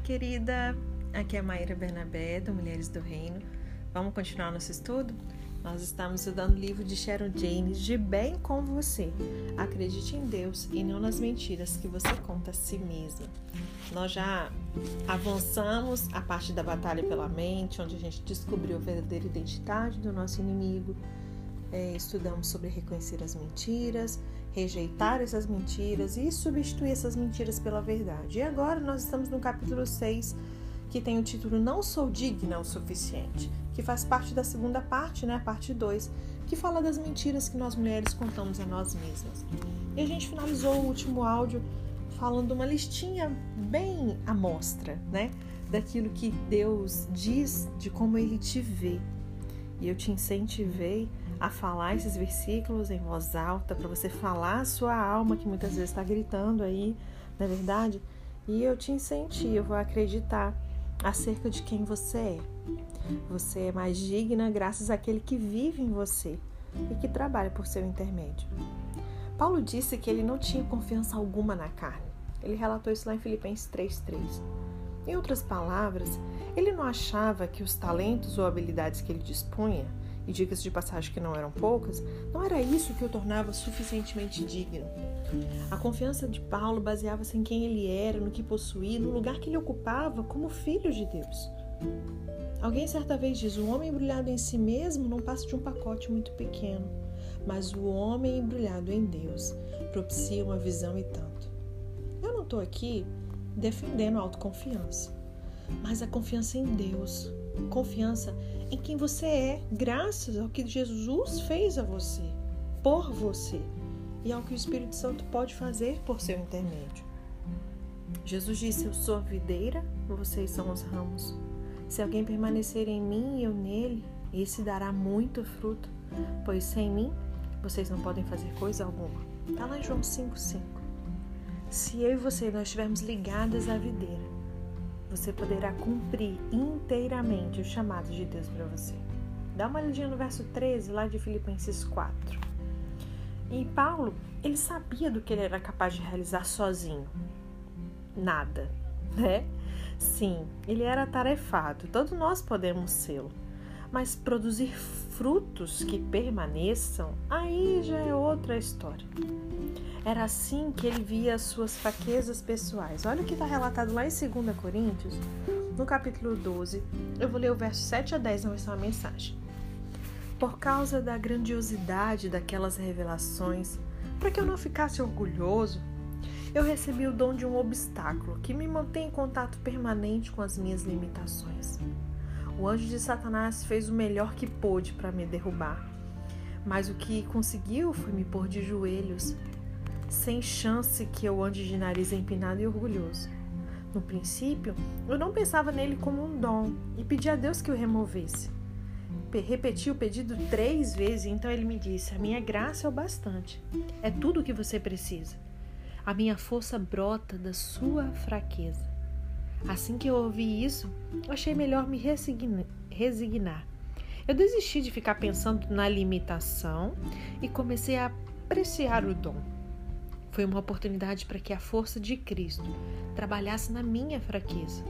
querida! Aqui é Maíra Bernabé, do Mulheres do Reino. Vamos continuar nosso estudo? Nós estamos estudando o livro de Sharon James, De Bem com Você. Acredite em Deus e não nas mentiras que você conta a si mesma. Nós já avançamos a parte da batalha pela mente, onde a gente descobriu a verdadeira identidade do nosso inimigo. É, estudamos sobre reconhecer as mentiras, rejeitar essas mentiras e substituir essas mentiras pela verdade. E agora nós estamos no capítulo 6, que tem o título Não Sou Digna o Suficiente, que faz parte da segunda parte, né, a parte 2, que fala das mentiras que nós mulheres contamos a nós mesmas. E a gente finalizou o último áudio falando uma listinha bem à mostra, né, daquilo que Deus diz de como ele te vê. E eu te incentivei a falar esses versículos em voz alta, para você falar a sua alma, que muitas vezes está gritando aí, não é verdade? E eu te incentivo a acreditar acerca de quem você é. Você é mais digna graças àquele que vive em você e que trabalha por seu intermédio. Paulo disse que ele não tinha confiança alguma na carne. Ele relatou isso lá em Filipenses 3:3. Em outras palavras, ele não achava que os talentos ou habilidades que ele dispunha e dicas de passagem que não eram poucas, não era isso que o tornava suficientemente digno. A confiança de Paulo baseava-se em quem ele era, no que possuía, no lugar que ele ocupava como filho de Deus. Alguém certa vez diz: o homem embrulhado em si mesmo não passa de um pacote muito pequeno, mas o homem embrulhado em Deus propicia uma visão e tanto. Eu não estou aqui defendendo a autoconfiança, mas a confiança em Deus, confiança em quem você é, graças ao que Jesus fez a você, por você, e ao que o Espírito Santo pode fazer por seu intermédio. Jesus disse: Eu sou a videira, vocês são os ramos. Se alguém permanecer em mim e eu nele, esse dará muito fruto, pois sem mim vocês não podem fazer coisa alguma. Está lá em João 5,5. Se eu e você nós estivermos ligadas à videira, você poderá cumprir inteiramente o chamado de Deus para você. Dá uma olhadinha no verso 13, lá de Filipenses 4. E Paulo, ele sabia do que ele era capaz de realizar sozinho. Nada, né? Sim, ele era tarefado, todos nós podemos sê-lo. Mas produzir frutos que permaneçam, aí já é outra história. Era assim que ele via as suas fraquezas pessoais. Olha o que está relatado lá em 2 Coríntios, no capítulo 12. Eu vou ler o verso 7 a 10 na versão a mensagem. Por causa da grandiosidade daquelas revelações, para que eu não ficasse orgulhoso, eu recebi o dom de um obstáculo que me mantém em contato permanente com as minhas limitações. O anjo de Satanás fez o melhor que pôde para me derrubar, mas o que conseguiu foi me pôr de joelhos sem chance que eu ande de nariz empinado e orgulhoso. No princípio, eu não pensava nele como um dom e pedi a Deus que o removesse. Repeti o pedido três vezes, então ele me disse: A minha graça é o bastante. É tudo o que você precisa. A minha força brota da sua fraqueza. Assim que eu ouvi isso, achei melhor me resignar. Eu desisti de ficar pensando na limitação e comecei a apreciar o dom. Foi uma oportunidade para que a força de Cristo trabalhasse na minha fraqueza.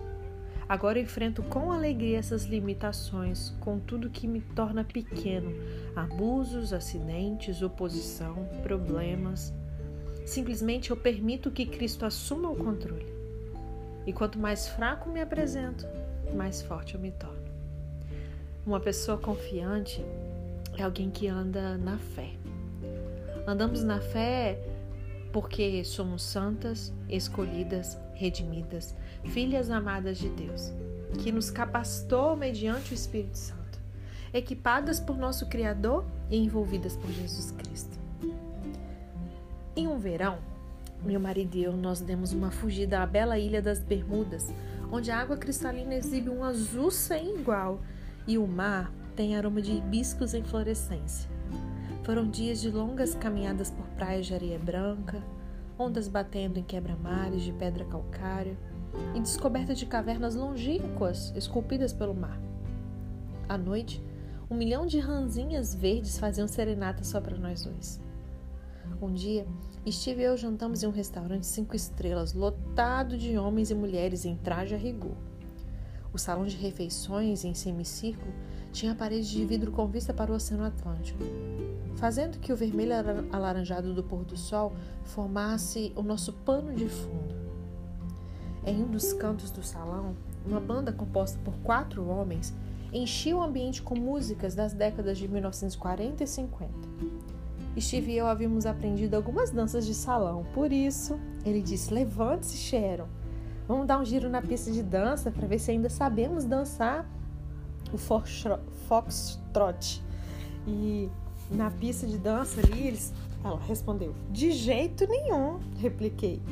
Agora enfrento com alegria essas limitações, com tudo que me torna pequeno: abusos, acidentes, oposição, problemas. Simplesmente eu permito que Cristo assuma o controle. E quanto mais fraco me apresento, mais forte eu me torno. Uma pessoa confiante é alguém que anda na fé. Andamos na fé porque somos santas, escolhidas, redimidas, filhas amadas de Deus, que nos capacitou mediante o Espírito Santo, equipadas por nosso Criador e envolvidas por Jesus Cristo. Em um verão, meu marido e eu nós demos uma fugida à bela ilha das Bermudas, onde a água cristalina exibe um azul sem igual e o mar tem aroma de hibiscos em florescência. Foram dias de longas caminhadas por praias de areia branca, ondas batendo em quebra-mares de pedra calcária e descoberta de cavernas longínquas esculpidas pelo mar. À noite, um milhão de ranzinhas verdes faziam serenata só para nós dois. Um dia, Steve e eu jantamos em um restaurante cinco estrelas, lotado de homens e mulheres em traje a rigor. O salão de refeições, em semicírculo, tinha paredes de vidro com vista para o Oceano Atlântico, fazendo que o vermelho alaranjado do pôr do sol formasse o nosso pano de fundo. Em um dos cantos do salão, uma banda composta por quatro homens enchia o ambiente com músicas das décadas de 1940 e 50. Steve e eu havíamos aprendido algumas danças de salão, por isso ele disse: Levante-se, Sharon. Vamos dar um giro na pista de dança para ver se ainda sabemos dançar o foxtrot. E na pista de dança ali, eles, ela respondeu: De jeito nenhum, repliquei.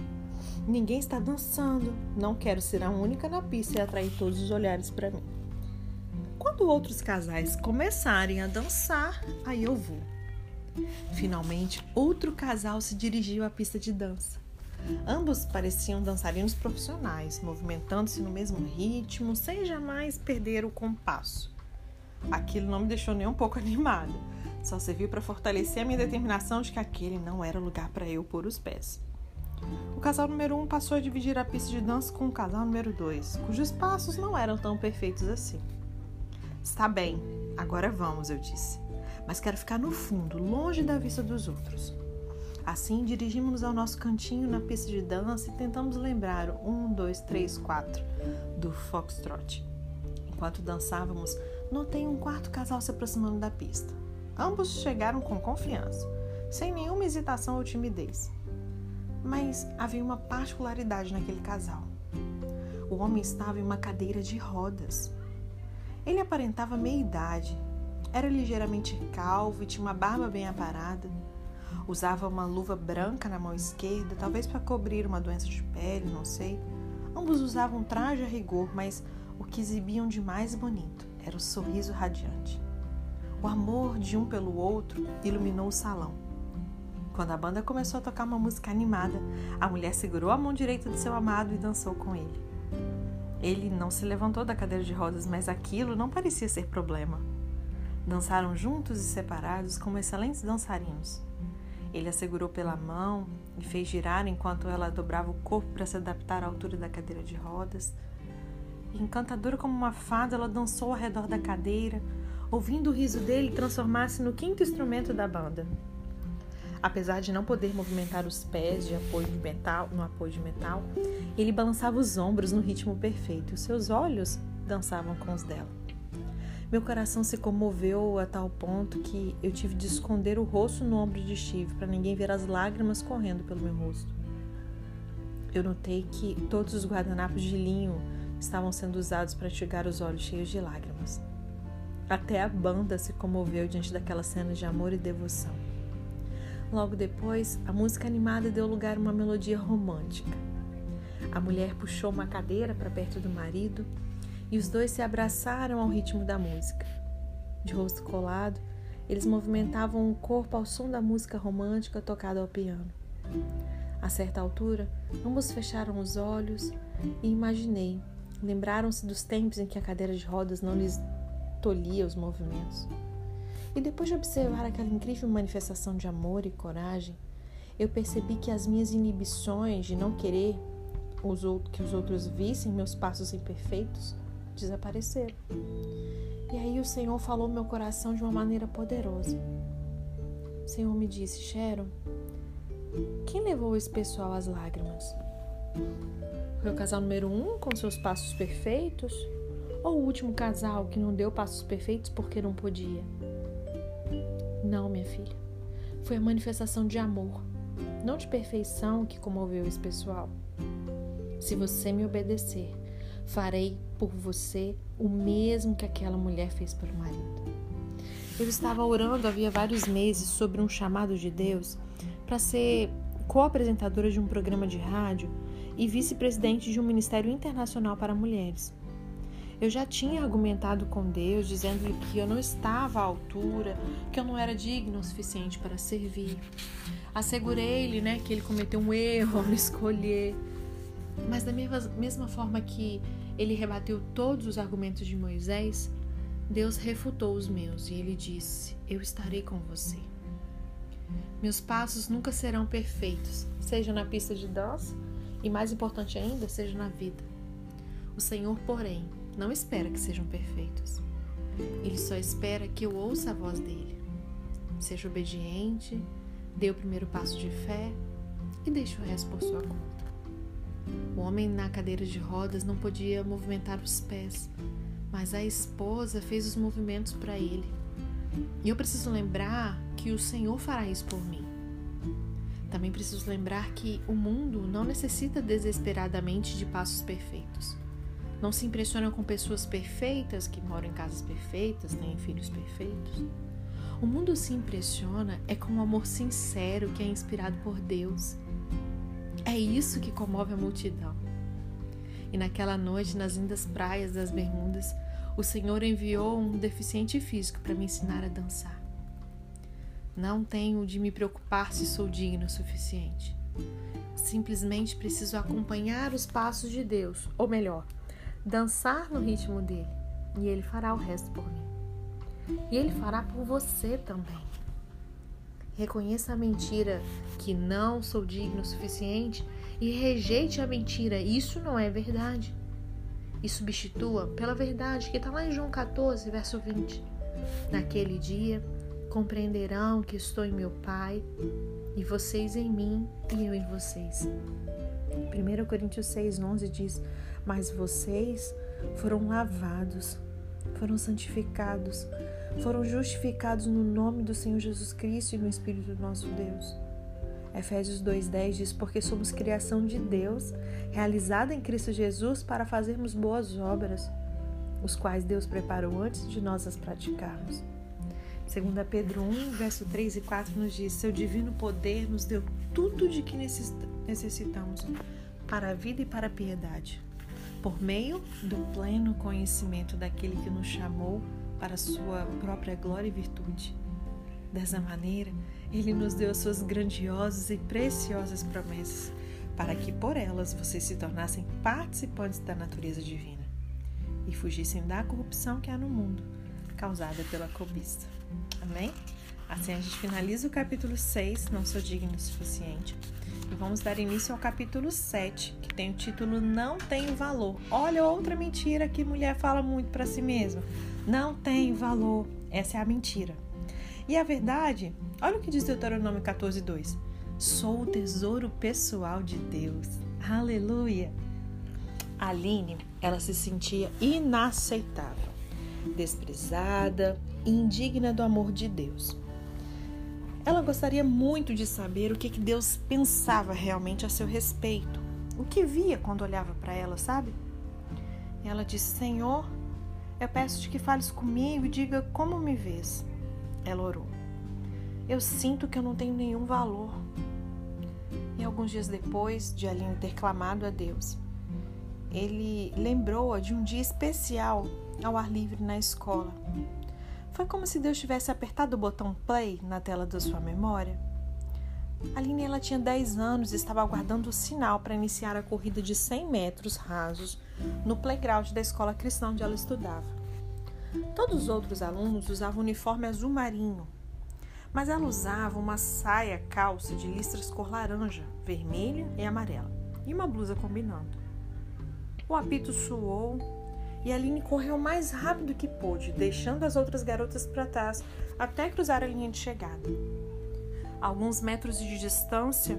Ninguém está dançando. Não quero ser a única na pista e atrair todos os olhares para mim. Quando outros casais começarem a dançar, aí eu vou. Finalmente, outro casal se dirigiu à pista de dança. Ambos pareciam dançarinos profissionais, movimentando-se no mesmo ritmo, sem jamais perder o compasso. Aquilo não me deixou nem um pouco animada, só serviu para fortalecer a minha determinação de que aquele não era o lugar para eu pôr os pés. O casal número um passou a dividir a pista de dança com o casal número dois, cujos passos não eram tão perfeitos assim. Está bem, agora vamos, eu disse. Mas quero ficar no fundo, longe da vista dos outros. Assim, dirigimos-nos ao nosso cantinho na pista de dança e tentamos lembrar o 1, 2, 3, 4 do Foxtrot. Enquanto dançávamos, notei um quarto casal se aproximando da pista. Ambos chegaram com confiança, sem nenhuma hesitação ou timidez. Mas havia uma particularidade naquele casal. O homem estava em uma cadeira de rodas. Ele aparentava meia idade, era ligeiramente calvo e tinha uma barba bem aparada. Usava uma luva branca na mão esquerda, talvez para cobrir uma doença de pele, não sei. Ambos usavam traje a rigor, mas o que exibiam de mais bonito era o sorriso radiante. O amor de um pelo outro iluminou o salão. Quando a banda começou a tocar uma música animada, a mulher segurou a mão direita de seu amado e dançou com ele. Ele não se levantou da cadeira de rodas, mas aquilo não parecia ser problema. Dançaram juntos e separados como excelentes dançarinos. Ele a segurou pela mão e fez girar enquanto ela dobrava o corpo para se adaptar à altura da cadeira de rodas. Encantadora como uma fada, ela dançou ao redor da cadeira, ouvindo o riso dele transformar-se no quinto instrumento da banda. Apesar de não poder movimentar os pés de apoio de metal, no apoio de metal, ele balançava os ombros no ritmo perfeito e seus olhos dançavam com os dela. Meu coração se comoveu a tal ponto que eu tive de esconder o rosto no ombro de Steve para ninguém ver as lágrimas correndo pelo meu rosto. Eu notei que todos os guardanapos de linho estavam sendo usados para enxugar os olhos cheios de lágrimas. Até a banda se comoveu diante daquela cena de amor e devoção. Logo depois, a música animada deu lugar a uma melodia romântica. A mulher puxou uma cadeira para perto do marido e os dois se abraçaram ao ritmo da música. De rosto colado, eles movimentavam o corpo ao som da música romântica tocada ao piano. A certa altura, ambos fecharam os olhos e imaginei. Lembraram-se dos tempos em que a cadeira de rodas não lhes tolhia os movimentos. E depois de observar aquela incrível manifestação de amor e coragem, eu percebi que as minhas inibições de não querer que os outros vissem meus passos imperfeitos desapareceram. E aí o Senhor falou meu coração de uma maneira poderosa. O Senhor me disse, Sharon, quem levou esse pessoal às lágrimas? Foi o casal número um com seus passos perfeitos? Ou o último casal que não deu passos perfeitos porque não podia? Não, minha filha. Foi a manifestação de amor, não de perfeição, que comoveu esse pessoal. Se você me obedecer, farei por você o mesmo que aquela mulher fez pelo marido. Eu estava orando havia vários meses sobre um chamado de Deus para ser co-apresentadora de um programa de rádio e vice-presidente de um ministério internacional para mulheres. Eu já tinha argumentado com Deus, dizendo-lhe que eu não estava à altura, que eu não era digno o suficiente para servir. Assegurei-lhe né, que ele cometeu um erro ao me escolher. Mas da mesma, forma que ele rebateu todos os argumentos de Moisés, Deus refutou os meus e ele disse: Eu estarei com você. Meus passos nunca serão perfeitos, seja na pista de dança e, mais importante ainda, seja na vida. O Senhor, porém, não espera que sejam perfeitos. Ele só espera que eu ouça a voz dele. Seja obediente, dê o primeiro passo de fé e deixe o resto por sua conta. O homem na cadeira de rodas não podia movimentar os pés, mas a esposa fez os movimentos para ele. E eu preciso lembrar que o Senhor fará isso por mim. Também preciso lembrar que o mundo não necessita desesperadamente de passos perfeitos. Não se impressiona com pessoas perfeitas que moram em casas perfeitas, têm filhos perfeitos. O mundo se impressiona é com o um amor sincero que é inspirado por Deus. É isso que comove a multidão. E naquela noite, nas lindas praias das Bermudas, o Senhor enviou um deficiente físico para me ensinar a dançar. Não tenho de me preocupar se sou digno o suficiente. Simplesmente preciso acompanhar os passos de Deus, ou melhor, dançar no ritmo dele, e ele fará o resto por mim. E ele fará por você também. Reconheça a mentira que não sou digno o suficiente e rejeite a mentira. Isso não é verdade. E substitua pela verdade que está lá em João 14, verso 20. Naquele dia compreenderão que estou em meu Pai, e vocês em mim, e eu em vocês. 1 Coríntios 6, 11 diz: Mas vocês foram lavados, foram santificados, foram justificados no nome do Senhor Jesus Cristo e no Espírito do nosso Deus. Efésios 2,10 diz: Porque somos criação de Deus, realizada em Cristo Jesus para fazermos boas obras, os quais Deus preparou antes de nós as praticarmos. 2 Pedro 1, verso 3 e 4 nos diz: Seu divino poder nos deu tudo de que necessitamos para a vida e para a piedade, por meio do pleno conhecimento daquele que nos chamou para sua própria glória e virtude. Dessa maneira, ele nos deu as suas grandiosas e preciosas promessas, para que por elas vocês se tornassem participantes da natureza divina e fugissem da corrupção que há no mundo, causada pela cobiça. Amém? Assim a gente finaliza o capítulo 6, Não Sou Digno o Suficiente. E vamos dar início ao capítulo 7, que tem o título Não Tenho Valor. Olha outra mentira que mulher fala muito para si mesma. Não tem valor. Essa é a mentira. E a verdade, olha o que diz Deuteronômio 14, 2. Sou o tesouro pessoal de Deus. Aleluia! Aline, ela se sentia inaceitável, desprezada, indigna do amor de Deus. Ela gostaria muito de saber o que Deus pensava realmente a seu respeito, o que via quando olhava para ela, sabe? Ela disse: Senhor, eu peço-te que fales comigo e diga como me vês. Ela orou. Eu sinto que eu não tenho nenhum valor. E alguns dias depois de Aline ter clamado a Deus, ele lembrou-a de um dia especial ao ar livre na escola. Foi como se Deus tivesse apertado o botão play na tela da sua memória. Aline ela tinha 10 anos e estava aguardando o sinal para iniciar a corrida de 100 metros rasos no playground da escola cristã onde ela estudava. Todos os outros alunos usavam uniforme azul marinho, mas ela usava uma saia calça de listras cor laranja, vermelha e amarela e uma blusa combinando. O apito suou e Aline correu mais rápido que pôde, deixando as outras garotas para trás até cruzar a linha de chegada. Alguns metros de distância,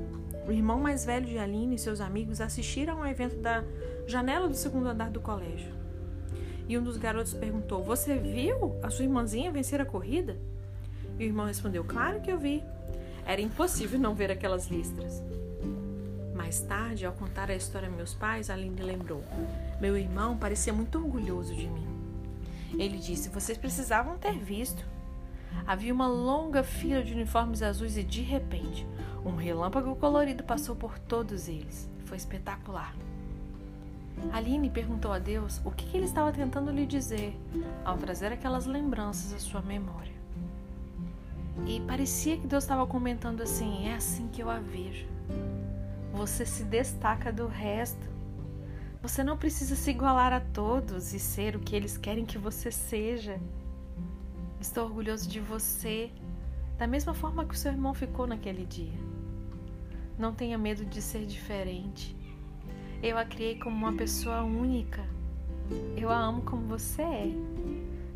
o irmão mais velho de Aline e seus amigos assistiram ao evento da janela do segundo andar do colégio. E um dos garotos perguntou: Você viu a sua irmãzinha vencer a corrida? E o irmão respondeu: Claro que eu vi. Era impossível não ver aquelas listras. Mais tarde, ao contar a história a meus pais, Aline lembrou: Meu irmão parecia muito orgulhoso de mim. Ele disse: Vocês precisavam ter visto. Havia uma longa fila de uniformes azuis e, de repente, um relâmpago colorido passou por todos eles. Foi espetacular. Aline perguntou a Deus o que ele estava tentando lhe dizer ao trazer aquelas lembranças à sua memória. E parecia que Deus estava comentando assim: é assim que eu a vejo. Você se destaca do resto. Você não precisa se igualar a todos e ser o que eles querem que você seja. Estou orgulhoso de você. da mesma forma que o seu irmão ficou naquele dia. Não tenha medo de ser diferente. Eu a criei como uma pessoa única. Eu a amo como você é.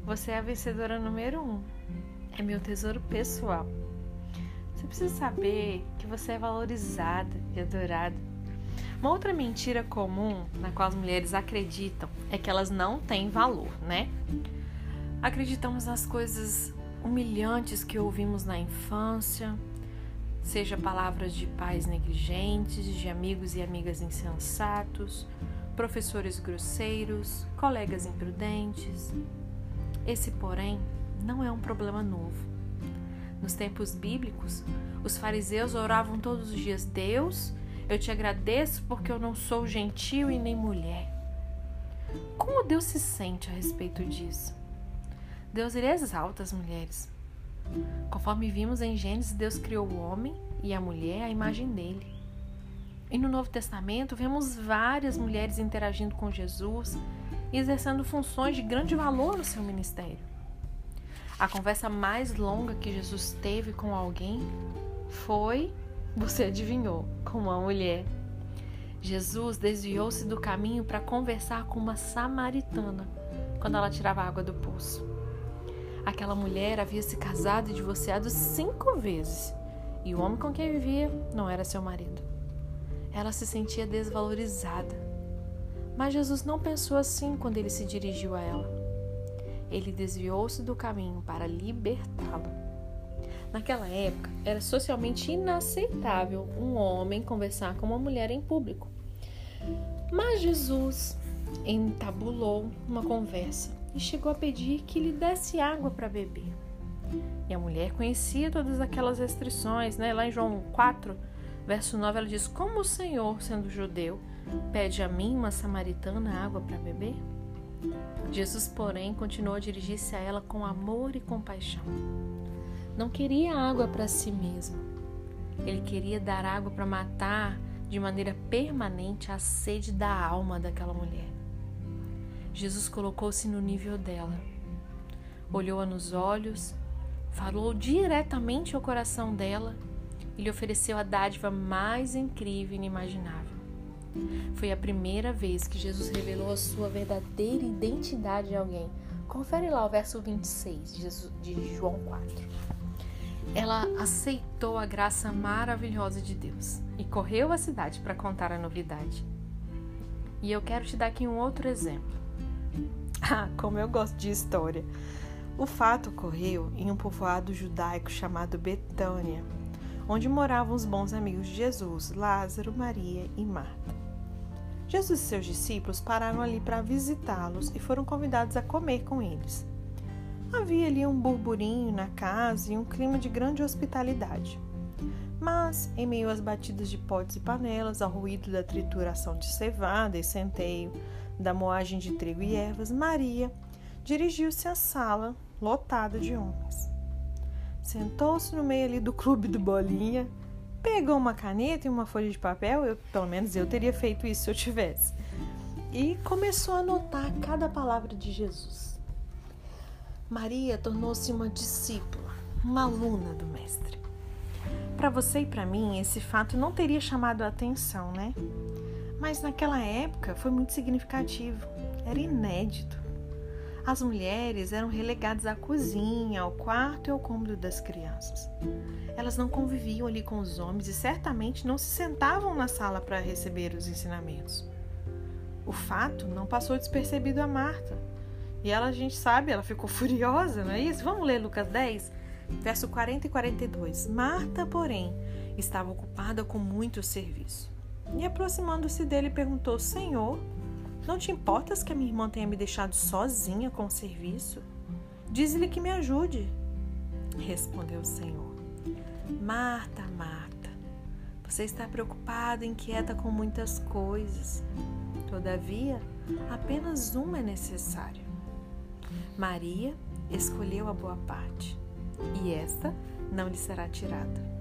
Você é a vencedora número um. É meu tesouro pessoal. Você precisa saber que você é valorizada e adorada. Uma outra mentira comum na qual as mulheres acreditam é que elas não têm valor, né? Acreditamos nas coisas humilhantes que ouvimos na infância, seja palavras de pais negligentes, de amigos e amigas insensatos, professores grosseiros, colegas imprudentes. Esse, porém, não é um problema novo. Nos tempos bíblicos, os fariseus oravam todos os dias: Deus, eu te agradeço porque eu não sou gentil e nem mulher. Como Deus se sente a respeito disso? Deus exalta as mulheres. Conforme vimos em Gênesis, Deus criou o homem e a mulher à imagem dele. E no Novo Testamento vemos várias mulheres interagindo com Jesus e exercendo funções de grande valor no seu ministério. A conversa mais longa que Jesus teve com alguém foi, você adivinhou, com uma mulher. Jesus desviou-se do caminho para conversar com uma samaritana quando ela tirava água do poço. Aquela mulher havia se casado e divorciado cinco vezes e o homem com quem vivia não era seu marido. Ela se sentia desvalorizada. Mas Jesus não pensou assim quando ele se dirigiu a ela ele desviou-se do caminho para libertá-la. Naquela época, era socialmente inaceitável um homem conversar com uma mulher em público. Mas Jesus entabulou uma conversa e chegou a pedir que lhe desse água para beber. E a mulher conhecia todas aquelas restrições, né? Lá em João 4, verso 9, ela diz: Como o Senhor, sendo judeu, pede a mim, uma samaritana, água para beber? Jesus, porém, continuou a dirigir-se a ela com amor e compaixão. Não queria água para si mesmo. Ele queria dar água para matar de maneira permanente a sede da alma daquela mulher. Jesus colocou-se no nível dela, olhou-a nos olhos, falou diretamente ao coração dela e lhe ofereceu a dádiva mais incrível e inimaginável foi a primeira vez que Jesus revelou a sua verdadeira identidade a alguém. Confere lá o verso 26 de João 4. Ela aceitou a graça maravilhosa de Deus e correu à cidade para contar a novidade. E eu quero te dar aqui um outro exemplo. Ah, como eu gosto de história. O fato ocorreu em um povoado judaico chamado Betânia, onde moravam os bons amigos de Jesus, Lázaro, Maria e Marta. Jesus e seus discípulos pararam ali para visitá-los e foram convidados a comer com eles. Havia ali um burburinho na casa e um clima de grande hospitalidade. Mas, em meio às batidas de potes e panelas, ao ruído da trituração de cevada e centeio, da moagem de trigo e ervas, Maria dirigiu-se à sala lotada de homens. Sentou-se no meio ali do clube do Bolinha pegou uma caneta e uma folha de papel, eu, pelo menos eu teria feito isso se eu tivesse, e começou a anotar cada palavra de Jesus. Maria tornou-se uma discípula, uma aluna do Mestre. Para você e para mim, esse fato não teria chamado a atenção, né? Mas naquela época foi muito significativo, era inédito. As mulheres eram relegadas à cozinha, ao quarto e ao cômodo das crianças. Elas não conviviam ali com os homens e certamente não se sentavam na sala para receber os ensinamentos. O fato não passou despercebido a Marta. E ela, a gente sabe, ela ficou furiosa, não é isso? Vamos ler Lucas 10, verso 40 e 42. Marta, porém, estava ocupada com muito serviço. E aproximando-se dele, perguntou: Senhor, não te importas que a minha irmã tenha me deixado sozinha com o serviço? Diz-lhe que me ajude. Respondeu o Senhor. Marta, Marta, você está preocupada, inquieta com muitas coisas. Todavia, apenas uma é necessária. Maria escolheu a boa parte, e esta não lhe será tirada.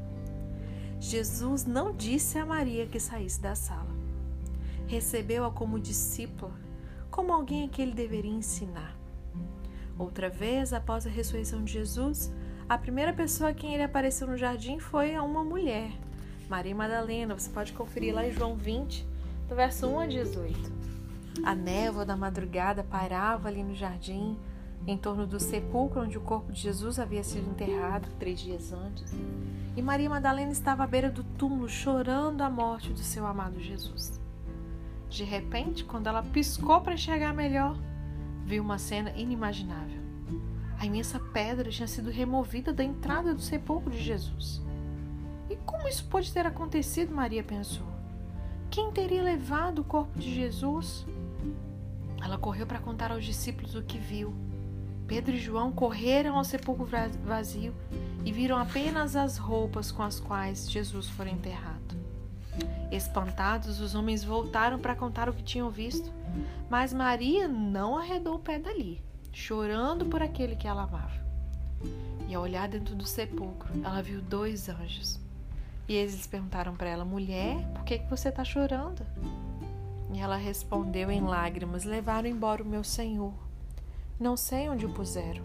Jesus não disse a Maria que saísse da sala recebeu-a como discípula, como alguém a que ele deveria ensinar. Outra vez, após a ressurreição de Jesus, A primeira pessoa a quem ele apareceu no jardim foi uma mulher, Maria Madalena. Você pode conferir lá em João 20, do verso 1 a 18. A névoa da madrugada pairava ali no jardim, em torno do sepulcro onde o corpo de Jesus havia sido enterrado três dias antes. E Maria Madalena estava à beira do túmulo chorando a morte do seu amado Jesus. De repente, quando ela piscou para enxergar melhor, viu uma cena inimaginável. A imensa pedra tinha sido removida da entrada do sepulcro de Jesus. E como isso pode ter acontecido? Maria pensou. Quem teria levado o corpo de Jesus? Ela correu para contar aos discípulos o que viu. Pedro e João correram ao sepulcro vazio e viram apenas as roupas com as quais Jesus foi enterrado. Espantados, os homens voltaram para contar o que tinham visto, mas Maria não arredou o pé dali, chorando por aquele que ela amava. E ao olhar dentro do sepulcro, ela viu dois anjos. E eles perguntaram para ela: Mulher, por que, que você está chorando? E ela respondeu em lágrimas: Levaram embora o meu senhor. Não sei onde o puseram.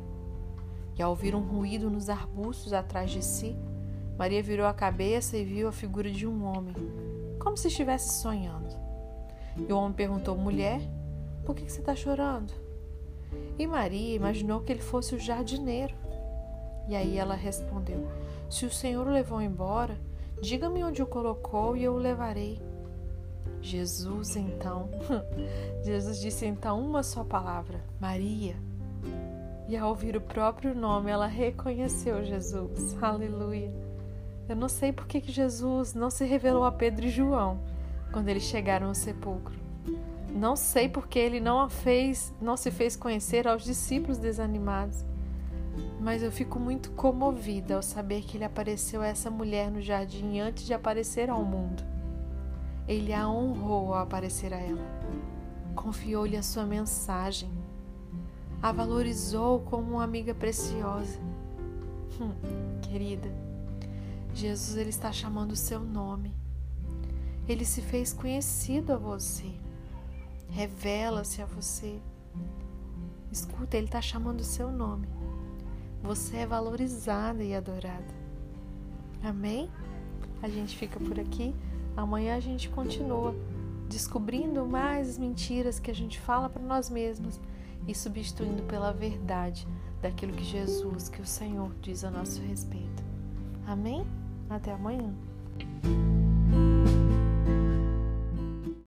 E ao ouvir um ruído nos arbustos atrás de si, Maria virou a cabeça e viu a figura de um homem, como se estivesse sonhando. E o homem perguntou: Mulher, por que você está chorando? E Maria imaginou que ele fosse o jardineiro. E aí ela respondeu: Se o Senhor o levou embora, diga-me onde o colocou e eu o levarei. Jesus então, Jesus disse então uma só palavra: Maria. E ao ouvir o próprio nome, ela reconheceu Jesus. Aleluia. Eu não sei por que Jesus não se revelou a Pedro e João quando eles chegaram ao sepulcro. Não sei por que ele não fez, não se fez conhecer aos discípulos desanimados. Mas eu fico muito comovida ao saber que ele apareceu a essa mulher no jardim antes de aparecer ao mundo. Ele a honrou ao aparecer a ela. Confiou-lhe a sua mensagem. A valorizou como uma amiga preciosa. Hum, querida, Jesus ele está chamando o seu nome. Ele se fez conhecido a você. Revela-se a você. Escuta, ele está chamando o seu nome. Você é valorizada e adorada. Amém? A gente fica por aqui. Amanhã a gente continua descobrindo mais mentiras que a gente fala para nós mesmos e substituindo pela verdade daquilo que Jesus, que o Senhor diz a nosso respeito. Amém? Até amanhã.